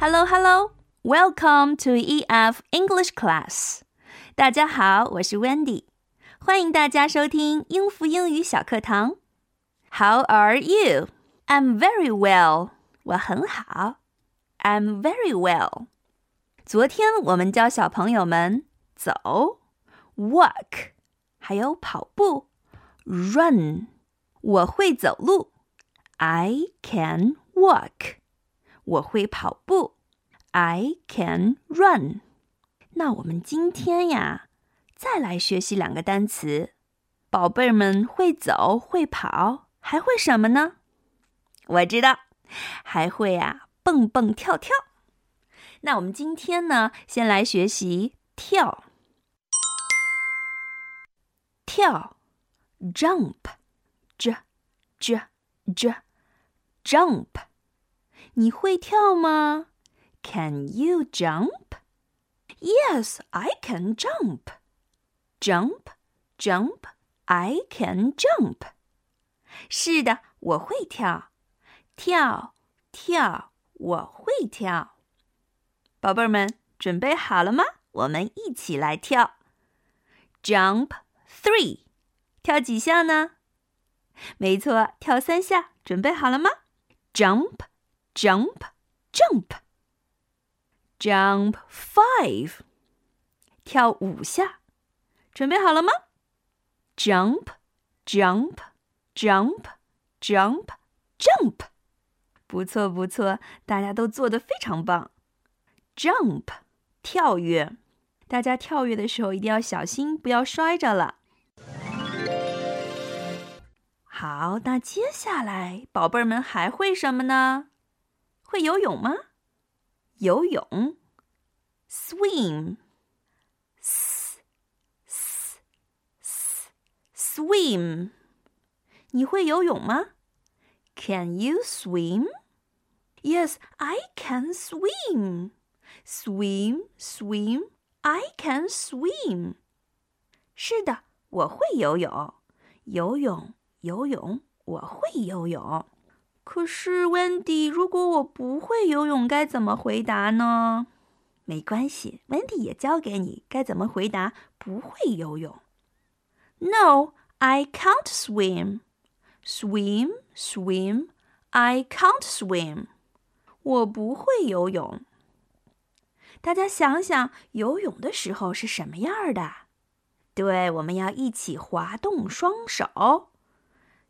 Hello, hello. Welcome to EF English class. 大家好，我是 Wendy，欢迎大家收听英孚英语小课堂。How are you? I'm very well. 我很好。I'm very well. 昨天我们教小朋友们走，walk，还有跑步，run。我会走路，I can walk。我会跑步，I can run。那我们今天呀，再来学习两个单词。宝贝儿们会走会跑，还会什么呢？我知道，还会啊，蹦蹦跳跳。那我们今天呢，先来学习跳。跳，jump，j j j jump。你会跳吗？Can you jump? Yes, I can jump. Jump, jump, I can jump. 是的，我会跳，跳，跳，我会跳。宝贝儿们，准备好了吗？我们一起来跳。Jump three，跳几下呢？没错，跳三下。准备好了吗？Jump, jump, jump. Jump five，跳五下。准备好了吗？Jump, jump, jump, jump, jump. 不错，不错，大家都做得非常棒。Jump，跳跃。大家跳跃的时候一定要小心，不要摔着了。好，那接下来宝贝儿们还会什么呢？会游泳吗？游泳，swim，s，s，s，swim。你会游泳吗？Can you swim? Yes, I can swim. Swim, swim, I can swim. 是的，我会游泳。游泳，游泳，我会游泳。可是，Wendy，如果我不会游泳，该怎么回答呢？没关系，Wendy 也教给你该怎么回答不会游泳。No, I can't swim. Swim, swim, I can't swim. 我不会游泳。大家想想，游泳的时候是什么样的？对，我们要一起滑动双手。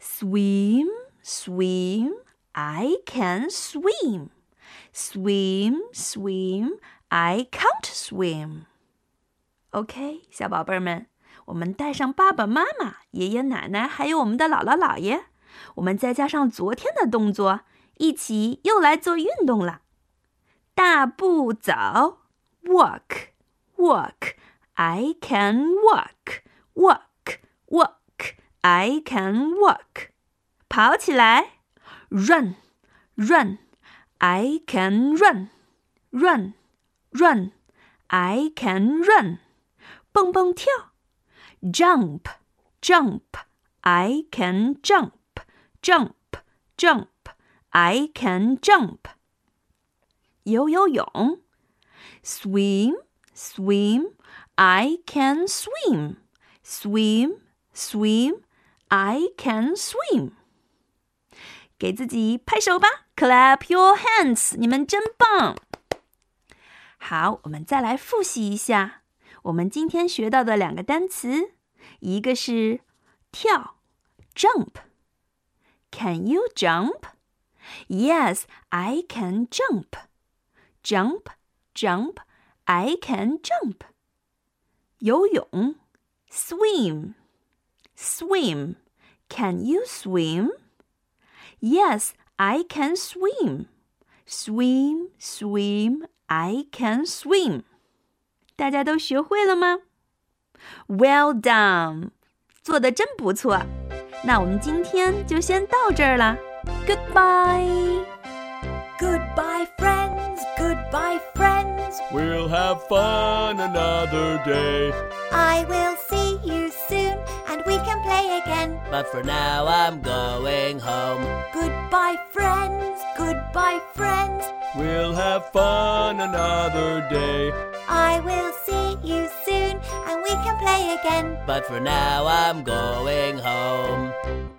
Swim, swim, I can swim. Swim, swim, I can't swim. OK，小宝贝儿们，我们带上爸爸妈妈、爷爷奶奶，还有我们的姥姥姥爷，我们再加上昨天的动作，一起又来做运动了。大步走。walk, walk. I can walk, walk, walk. I can walk. 跑起来 ，run, run. I can run, run, run. I can run. 蹦蹦跳，jump, jump. I can jump, jump, jump. I can jump. 游游泳。Swim, swim, I can swim. Swim, swim, I can swim. 给自己拍手吧，Clap your hands！你们真棒。好，我们再来复习一下我们今天学到的两个单词，一个是跳，jump。Can you jump? Yes, I can jump. Jump jump, I can jump. 游泳，swim, swim. Can you swim? Yes, I can swim. Swim, swim, I can swim. 大家都学会了吗？Well done，做的真不错。那我们今天就先到这儿了。Goodbye. Goodbye, friends. Goodbye, friends. We'll have fun another day. I will see you soon But for now, I'm going home. Goodbye, friends. Goodbye, friends. We'll have fun another day. I will see you soon and we can play again. But for now, I'm going home.